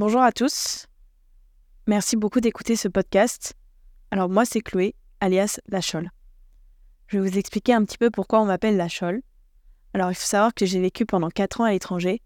Bonjour à tous. Merci beaucoup d'écouter ce podcast. Alors moi c'est Chloé, alias La Chole. Je vais vous expliquer un petit peu pourquoi on m'appelle La Chole. Alors il faut savoir que j'ai vécu pendant 4 ans à l'étranger.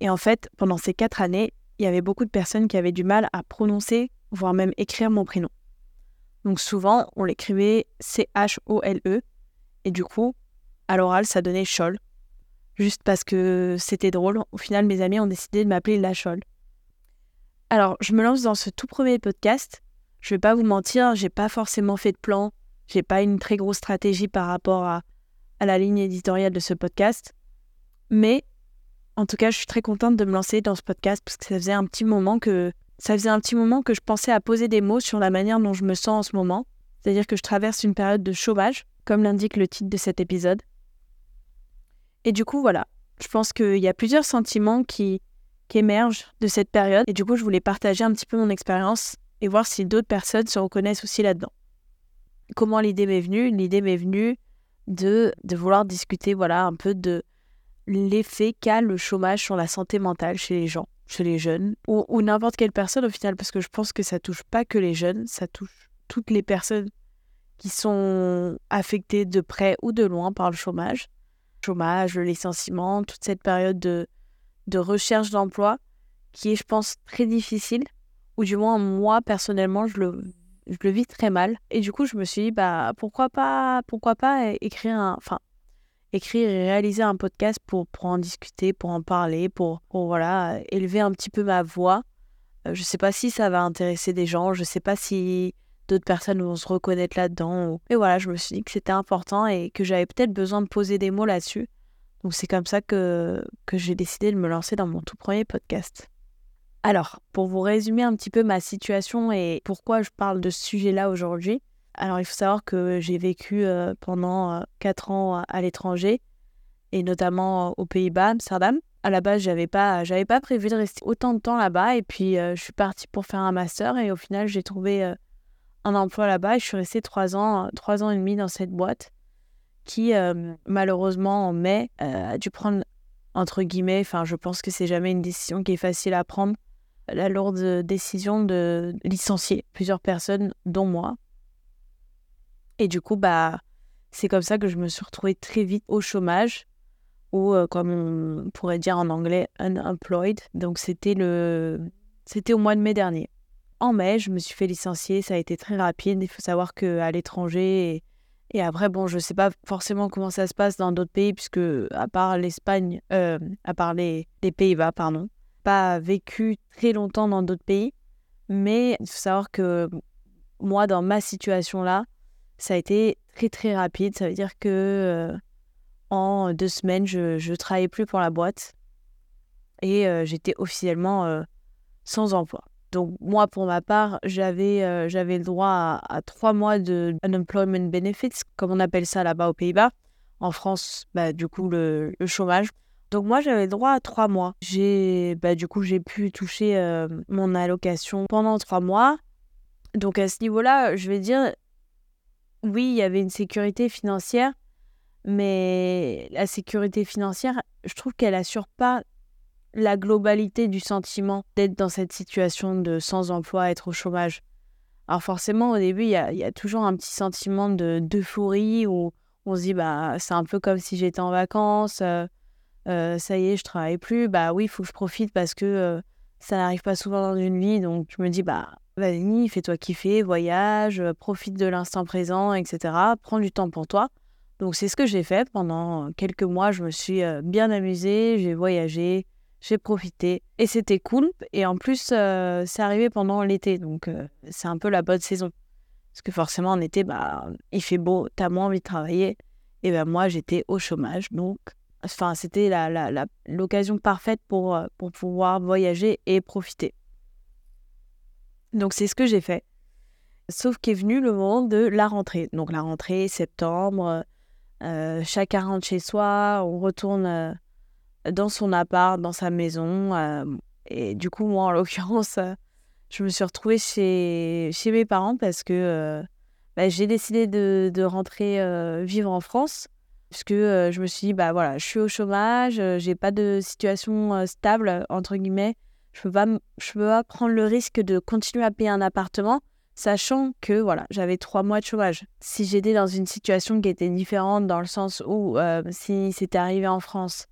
Et en fait, pendant ces 4 années, il y avait beaucoup de personnes qui avaient du mal à prononcer, voire même écrire mon prénom. Donc souvent, on l'écrivait C-H-O-L-E. Et du coup, à l'oral, ça donnait Chole. Juste parce que c'était drôle. Au final, mes amis ont décidé de m'appeler La Chole. Alors, je me lance dans ce tout premier podcast. Je vais pas vous mentir, j'ai pas forcément fait de plan. J'ai pas une très grosse stratégie par rapport à, la ligne éditoriale de ce podcast. Mais en tout cas, je suis très contente de me lancer dans ce podcast parce que ça faisait un petit moment que ça faisait un petit moment que je pensais à poser des mots sur la manière dont je me sens en ce moment. C'est-à-dire que je traverse une période de chômage, comme l'indique le titre de cet épisode. Et du coup, voilà, je pense qu'il y a plusieurs sentiments qui, qui émergent de cette période. Et du coup, je voulais partager un petit peu mon expérience et voir si d'autres personnes se reconnaissent aussi là-dedans. Comment l'idée m'est venue? L'idée m'est venue de, de vouloir discuter voilà, un peu de l'effet qu'a le chômage sur la santé mentale chez les gens, chez les jeunes, ou, n'importe quelle personne au final, parce que je pense que ça touche pas que les jeunes, ça touche toutes les personnes qui sont affectées de près ou de loin par le chômage chômage, le licenciement, toute cette période de, de recherche d'emploi qui est, je pense, très difficile, ou du moins moi, personnellement, je le, je le vis très mal. Et du coup, je me suis dit, bah, pourquoi pas, pourquoi pas écrire un... Enfin, écrire et réaliser un podcast pour, pour en discuter, pour en parler, pour, pour voilà, élever un petit peu ma voix. Euh, je ne sais pas si ça va intéresser des gens, je ne sais pas si d'autres personnes vont se reconnaître là-dedans. Et voilà, je me suis dit que c'était important et que j'avais peut-être besoin de poser des mots là-dessus. Donc c'est comme ça que, j'ai décidé de me lancer dans mon tout premier podcast. Alors, pour vous résumer un petit peu ma situation et pourquoi je parle de ce sujet-là aujourd'hui, alors il faut savoir que j'ai vécu euh, pendant 4 euh, ans à l'étranger et notamment aux Pays-Bas, Amsterdam. À la base, j'avais pas, pas prévu de rester autant de temps là-bas et puis euh, je suis partie pour faire un master et au final j'ai trouvé un emploi là-bas et je suis restée trois ans, trois ans et demi dans cette boîte qui, euh, malheureusement, en mai, euh, a dû prendre, entre guillemets, enfin, je pense que c'est jamais une décision qui est facile à prendre, la lourde décision de licencier plusieurs personnes, dont moi. Et du coup, bah, c'est comme ça que je me suis retrouvée très vite au chômage, ou euh, comme on pourrait dire en anglais, unemployed. Donc, c'était le... C'était au mois de mai dernier en mai, je me suis fait licencier. Ça a été très rapide. Il faut savoir qu'à l'étranger, après, bon, je ne sais pas forcément comment ça se passe dans d'autres pays, puisque à part l'Espagne, euh, à part les, Pays-Bas, pardon, pas vécu très longtemps dans d'autres pays. Mais il faut savoir que moi, dans ma situation-là, ça a été très très rapide. Ça veut dire que euh, en deux semaines, je ne travaillais plus pour la boîte et euh, j'étais officiellement sans emploi. Donc moi, pour ma part, j'avais euh, le droit à, trois mois de unemployment benefits, comme on appelle ça là-bas aux Pays-Bas. En France, bah, du coup, le, chômage. Donc moi, j'avais le droit à trois mois. J'ai, bah, du coup, j'ai pu toucher euh, mon allocation pendant trois mois. Donc à ce niveau-là, je vais dire, oui, il y avait une sécurité financière, mais la sécurité financière, je trouve qu'elle assure pas la globalité du sentiment d'être dans cette situation de sans emploi, être au chômage. Alors forcément, au début, il y a, toujours un petit sentiment d'euphorie où on se dit, bah, c'est un peu comme si j'étais en vacances, euh, euh, ça y est, je travaille plus, bah oui, il faut que je profite parce que euh, ça n'arrive pas souvent dans une vie, donc je me dis, bah, vas-y, fais-toi kiffer, voyage, profite de l'instant présent, etc. Prends du temps pour toi. Donc c'est ce que j'ai fait pendant quelques mois, je me suis bien amusée, j'ai voyagé, j'ai profité et c'était cool. Et en plus, euh, c'est arrivé pendant l'été, donc euh, c'est un peu la bonne saison. Parce que forcément, en été, bah, il fait beau, t'as moins envie de travailler. Et ben moi, j'étais au chômage, donc enfin, c'était l'occasion la, la, parfaite pour, euh, pour pouvoir voyager et profiter. Donc c'est ce que j'ai fait. Sauf qu'est venu le moment de la rentrée. Donc la rentrée, septembre, chacun rentre chez soi, on retourne dans son appart, dans sa maison. Euh, et du coup, moi, en l'occurrence, euh, je me suis retrouvée chez, chez mes parents parce que euh, bah, j'ai décidé de, de rentrer vivre en France. Puisque que je me suis dit, bah voilà, je suis au chômage, j'ai pas de situation stable, entre guillemets. je peux pas, je peux pas prendre le risque de continuer à payer un appartement, sachant que voilà, j'avais trois mois de chômage. Si j'étais dans une situation qui était différente, dans le sens où euh, si c'était arrivé en France,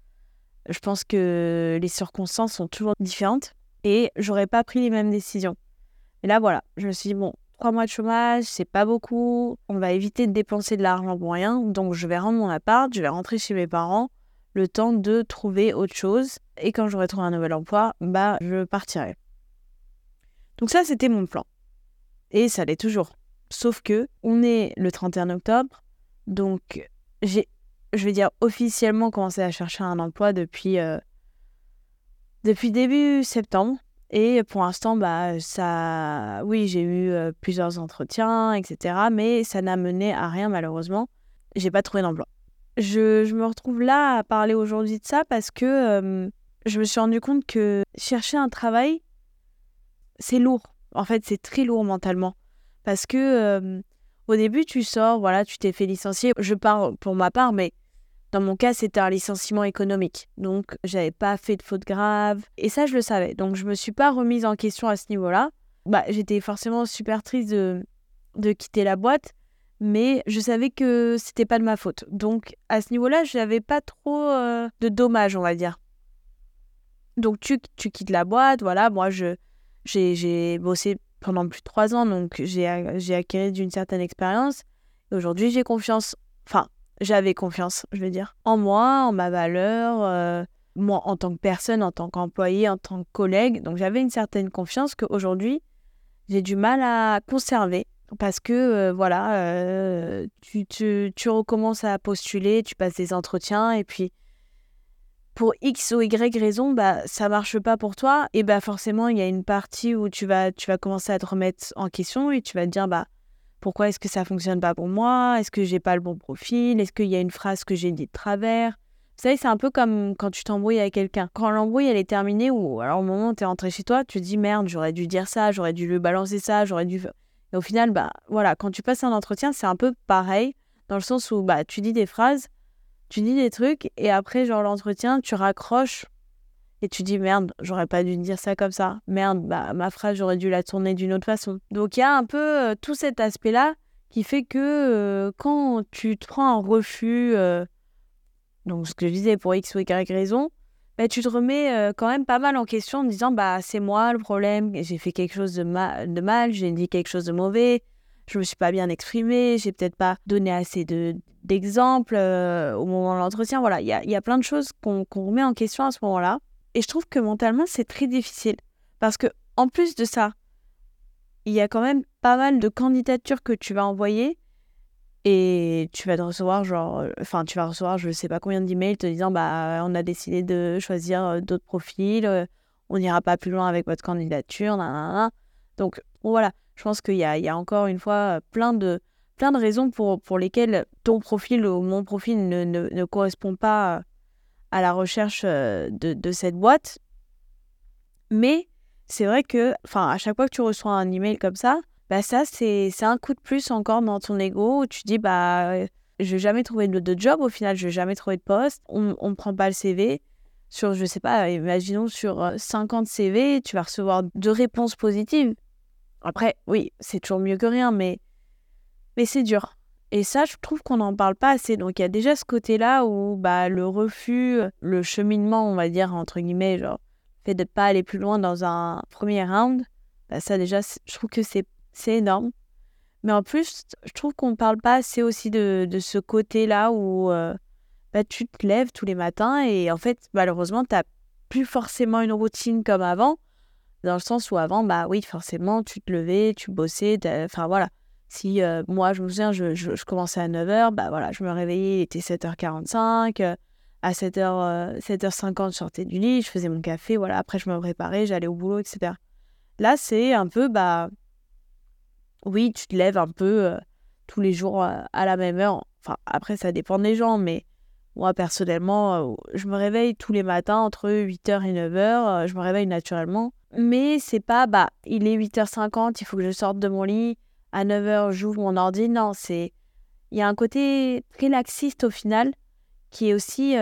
je pense que les circonstances sont toujours différentes et j'aurais pas pris les mêmes décisions. Et là, voilà, je me suis dit, bon, trois mois de chômage, c'est pas beaucoup, on va éviter de dépenser de l'argent pour rien, donc je vais rendre mon appart, je vais rentrer chez mes parents, le temps de trouver autre chose. Et quand j'aurai trouvé un nouvel emploi, bah, je partirai. Donc ça, c'était mon plan. Et ça l'est toujours. Sauf que on est le 31 octobre, donc j'ai, je vais dire officiellement commencé à chercher un emploi depuis euh, depuis début septembre. Et pour l'instant, bah ça, oui, j'ai eu euh, plusieurs entretiens, etc. Mais ça n'a mené à rien malheureusement. J'ai pas trouvé d'emploi je, me retrouve là à parler aujourd'hui de ça parce que je me suis rendu compte que chercher un travail, c'est lourd. En fait, c'est très lourd mentalement. Parce que au début, tu sors, voilà, tu t'es fait licencier. Je parle pour ma part, mais dans mon cas, c'était un licenciement économique. Donc, j'avais pas fait de faute grave. Et ça, je le savais. Donc, je me suis pas remise en question à ce niveau-là. Bah, j'étais forcément super triste de, de quitter la boîte mais je savais que c'était pas de ma faute. Donc à ce niveau-là, je n'avais pas trop euh, de dommages, on va dire. Donc tu, tu quittes la boîte, voilà, moi je j'ai bossé pendant plus de trois ans, donc j'ai acquis d'une certaine expérience. Aujourd'hui, j'ai confiance, enfin, j'avais confiance, je veux dire, en moi, en ma valeur, euh, moi en tant que personne, en tant qu'employé, en tant que collègue. Donc j'avais une certaine confiance qu'aujourd'hui, j'ai du mal à conserver parce que euh, voilà, euh, tu, tu, recommences à postuler, tu passes des entretiens et puis pour X ou Y raison, bah ça marche pas pour toi et bah forcément il y a une partie où tu vas tu vas commencer à te remettre en question et tu vas te dire bah pourquoi est-ce que ça fonctionne pas pour moi? Est-ce que j'ai pas le bon profil? Est-ce qu'il y a une phrase que j'ai dit de travers? Vous savez, c'est un peu comme quand tu t'embrouilles avec quelqu'un. Quand l'embrouille elle est terminée ou alors au moment où tu es rentré chez toi, tu te dis merde, j'aurais dû dire ça, j'aurais dû lui balancer ça, j'aurais dû et au final, bah voilà, quand tu passes un entretien, c'est un peu pareil, dans le sens où bah tu dis des phrases, tu dis des trucs, et après, genre l'entretien, tu raccroches et tu dis merde, j'aurais pas dû dire ça comme ça. Merde, bah ma phrase, j'aurais dû la tourner d'une autre façon. Donc il y a un peu euh, tout cet aspect-là qui fait que euh, quand tu te prends un refus, euh, donc ce que je disais pour X ou Y raison, bah, tu te remets quand même pas mal en question en disant bah c'est moi le problème, j'ai fait quelque chose de, mal, j'ai dit quelque chose de mauvais, je me suis pas bien exprimé, j'ai peut-être pas donné assez de d'exemples au moment de l'entretien. Voilà, il y a, y a, plein de choses qu'on remet en question à ce moment-là. Et je trouve que mentalement c'est très difficile parce que en plus de ça, il y a quand même pas mal de candidatures que tu vas envoyer et tu vas recevoir, genre, euh, enfin, tu vas recevoir je sais pas combien d'emails te disant, bah, on a décidé de choisir euh, d'autres profils, euh, on n'ira pas plus loin avec votre candidature. Donc, voilà, je pense qu'il y a, il y a encore une fois plein de, plein de raisons pour, pour lesquelles ton profil ou mon profil ne, ne, ne correspond pas à la recherche de, de cette boîte. Mais c'est vrai que, enfin, à chaque fois que tu reçois un email comme ça, bah ça, c'est un coup de plus encore dans ton ego où tu dis, bah, je vais jamais trouver de, de job, au final, je vais jamais trouver de poste, on ne prend pas le CV. Sur, je sais pas, imaginons sur 50 CV, tu vas recevoir deux réponses positives. Après, oui, c'est toujours mieux que rien, mais, mais c'est dur. Et ça, je trouve qu'on n'en parle pas assez. Donc, il y a déjà ce côté-là où bah, le refus, le cheminement, on va dire, entre guillemets, genre, fait de ne pas aller plus loin dans un premier round, bah, ça, déjà, je trouve que c'est énorme. Mais en plus, je trouve qu'on ne parle pas assez aussi de, de ce côté-là où euh, bah, tu te lèves tous les matins et en fait, malheureusement, tu n'as plus forcément une routine comme avant. Dans le sens où avant, bah oui, forcément, tu te levais, tu bossais. Enfin voilà. Si euh, moi, je me souviens, je, je, commençais à 9h, bah voilà, je me réveillais, il était 7h45. Euh, à 7h, 7h50, je sortais du lit, je faisais mon café, voilà. Après, je me préparais, j'allais au boulot, etc. Là, c'est un peu, bah, oui, tu te lèves un peu euh, tous les jours euh, à la même heure. Enfin, après, ça dépend des gens, mais moi, personnellement, euh, je me réveille tous les matins entre 8h et 9h. je me réveille naturellement. Mais c'est pas, bah, il est 8h50, il faut que je sorte de mon lit. À 9h, j'ouvre mon ordi. Non, c'est. Il y a un côté très laxiste au final qui est aussi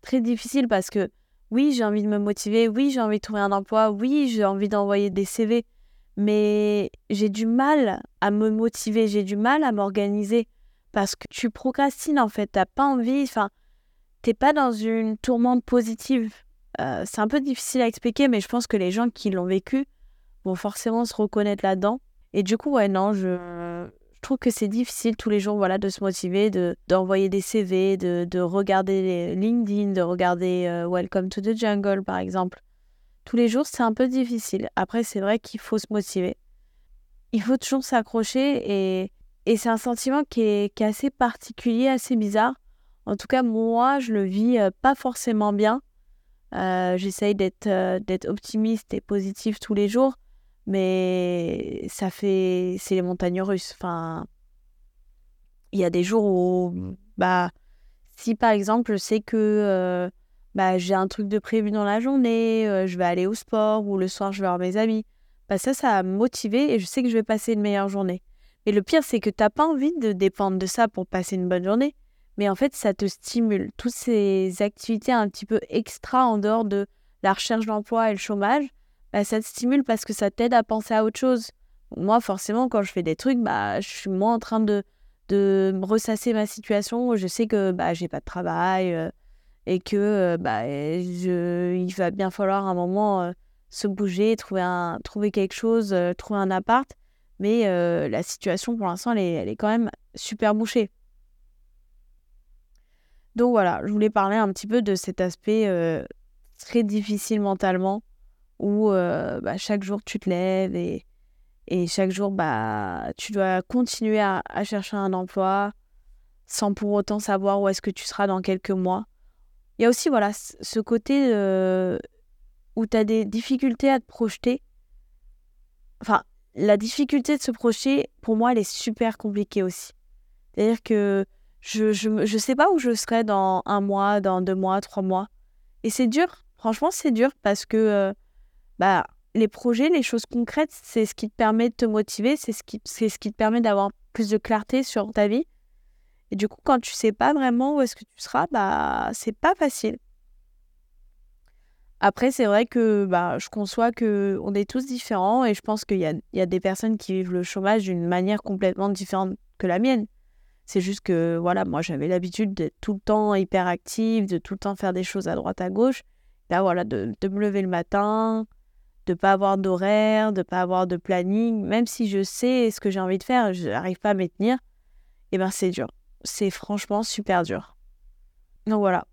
très difficile parce que oui, j'ai envie de me motiver, oui, j'ai envie de trouver un emploi, oui, j'ai envie d'envoyer des CV, mais j'ai du mal à me motiver, j'ai du mal à m'organiser parce que tu procrastines en fait, t'as pas envie, enfin, t'es pas dans une tourmente positive. Euh, c'est un peu difficile à expliquer, mais je pense que les gens qui l'ont vécu vont forcément se reconnaître là-dedans. Et du coup, ouais, non, je, trouve que c'est difficile tous les jours voilà, de se motiver, de, d'envoyer des CV, de, de regarder les LinkedIn, de regarder euh, Welcome to the Jungle, par exemple. Tous les jours, c'est un peu difficile. Après, c'est vrai qu'il faut se motiver. Il faut toujours s'accrocher et, et c'est un sentiment qui est, qui assez particulier, assez bizarre. En tout cas, moi, je le vis euh, pas forcément bien. Euh, j'essaye d'être, d'être optimiste et positif tous les jours mais ça fait. C'est les montagnes russes. Enfin, il y a des jours où, bah, si par exemple, je sais que euh, bah, j'ai un truc de prévu dans la journée, euh, je vais aller au sport ou le soir, je vais voir mes amis, bah, ça, ça va me et je sais que je vais passer une meilleure journée. Mais le pire, c'est que tu n'as pas envie de dépendre de ça pour passer une bonne journée. Mais en fait, ça te stimule. Toutes ces activités un petit peu extra en dehors de la recherche d'emploi et le chômage, bah, ça te stimule parce que ça t'aide à penser à autre chose. Moi, forcément, quand je fais des trucs, bah, je suis moins en train de, de ressasser ma situation. Je sais que bah, j'ai pas de travail euh, et que euh, bah, je, il va bien falloir un moment euh, se bouger, trouver, un, trouver quelque chose, trouver un appart. Mais la situation, pour l'instant, elle elle est quand même super bouchée. Donc voilà, je voulais parler un petit peu de cet aspect très difficile mentalement où euh, bah, chaque jour tu te lèves et, chaque jour bah, tu dois continuer à, chercher un emploi sans pour autant savoir où est-ce que tu seras dans quelques mois. Il y a aussi voilà, ce côté où tu as des difficultés à te projeter. Enfin, la difficulté de se projeter, pour moi, elle est super compliquée aussi. C'est-à-dire que je ne je sais pas où je serai dans un mois, dans deux mois, trois mois. Et c'est dur. Franchement, c'est dur parce que euh, bah, les projets, les choses concrètes, c'est ce qui te permet de te motiver, c'est ce qui, te permet d'avoir plus de clarté sur ta vie. Et du coup, quand tu sais pas vraiment où est-ce que tu seras, bah, c'est pas facile. Après, c'est vrai que bah, je conçois que on est tous différents et je pense qu'il y a, y a des personnes qui vivent le chômage d'une manière complètement différente que la mienne. C'est juste que, voilà, moi, j'avais l'habitude d'être tout le temps hyper active, de tout le temps faire des choses à droite, à gauche. Là, voilà, de me lever le matin, de pas avoir d'horaire, de pas avoir de planning, même si je sais ce que j'ai envie de faire, je n'arrive pas à m'y tenir, et eh ben c'est dur. C'est franchement super dur. Donc voilà.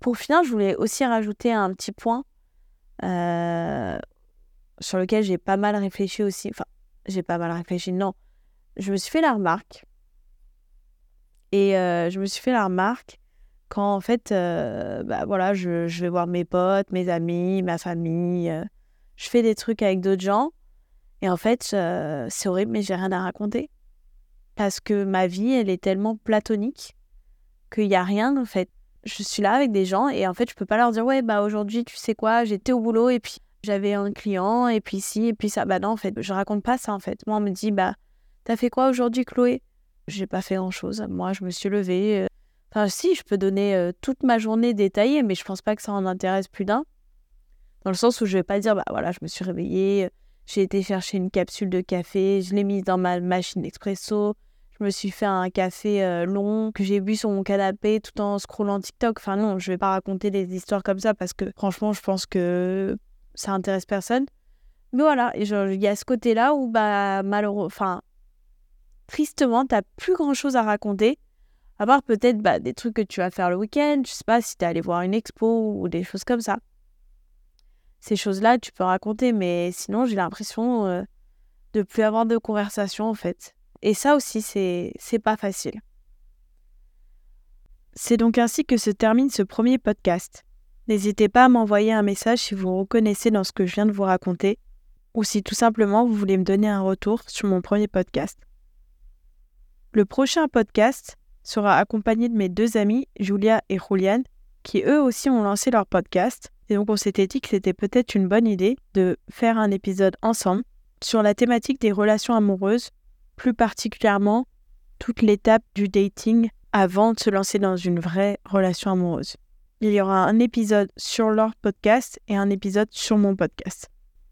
Pour finir, je voulais aussi rajouter un petit point euh, sur lequel j'ai pas mal réfléchi aussi. Enfin, j'ai pas mal réfléchi, non. Je me suis fait la remarque. Et euh, je me suis fait la remarque quand en fait, euh, bah voilà, je, je, vais voir mes potes, mes amis, ma famille je fais des trucs avec d'autres gens. Et en fait, euh, c'est horrible, mais j'ai rien à raconter. Parce que ma vie, elle est tellement platonique qu'il n'y a rien, en fait. Je suis là avec des gens et en fait, je peux pas leur dire, ouais, bah aujourd'hui, tu sais quoi, j'étais au boulot et puis j'avais un client et puis ci et puis ça. Bah non, en fait, je raconte pas ça, en fait. Moi, on me dit, bah, t'as fait quoi aujourd'hui, Chloé? J'ai pas fait grand chose. Moi, je me suis levée. Euh, enfin, si, je peux donner euh, toute ma journée détaillée, mais je pense pas que ça en intéresse plus d'un. Dans le sens où je vais pas dire, bah voilà, je me suis réveillée, j'ai été chercher une capsule de café, je l'ai mise dans ma machine expresso, je me suis fait un café euh, long que j'ai bu sur mon canapé tout en scrollant TikTok. Enfin non, je vais pas raconter des histoires comme ça parce que franchement, je pense que ça intéresse personne. Mais voilà, il y a ce côté-là où bah malheureusement, enfin tristement, t'as plus grand-chose à raconter. À part peut-être bah, des trucs que tu vas faire le week-end, je sais pas si t'es allé voir une expo ou des choses comme ça ces choses-là, tu peux raconter, mais sinon, j'ai l'impression de euh, de plus avoir de conversation, en fait. Et ça aussi, c'est, c'est pas facile. C'est donc ainsi que se termine ce premier podcast. N'hésitez pas à m'envoyer un message si vous reconnaissez dans ce que je viens de vous raconter, ou si tout simplement vous voulez me donner un retour sur mon premier podcast. Le prochain podcast sera accompagné de mes deux amis, Julia et Juliane, qui eux aussi ont lancé leur podcast et donc on s'était dit que c'était peut-être une bonne idée de faire un épisode ensemble sur la thématique des relations amoureuses, plus particulièrement toute l'étape du dating avant de se lancer dans une vraie relation amoureuse. il y aura un épisode sur leur podcast et un épisode sur mon podcast.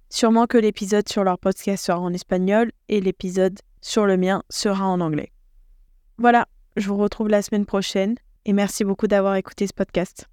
Sûrement que l'épisode sur leur podcast sera en espagnol et l'épisode sur le mien sera en anglais. Voilà, je vous retrouve la semaine prochaine et merci beaucoup d'avoir écouté ce podcast.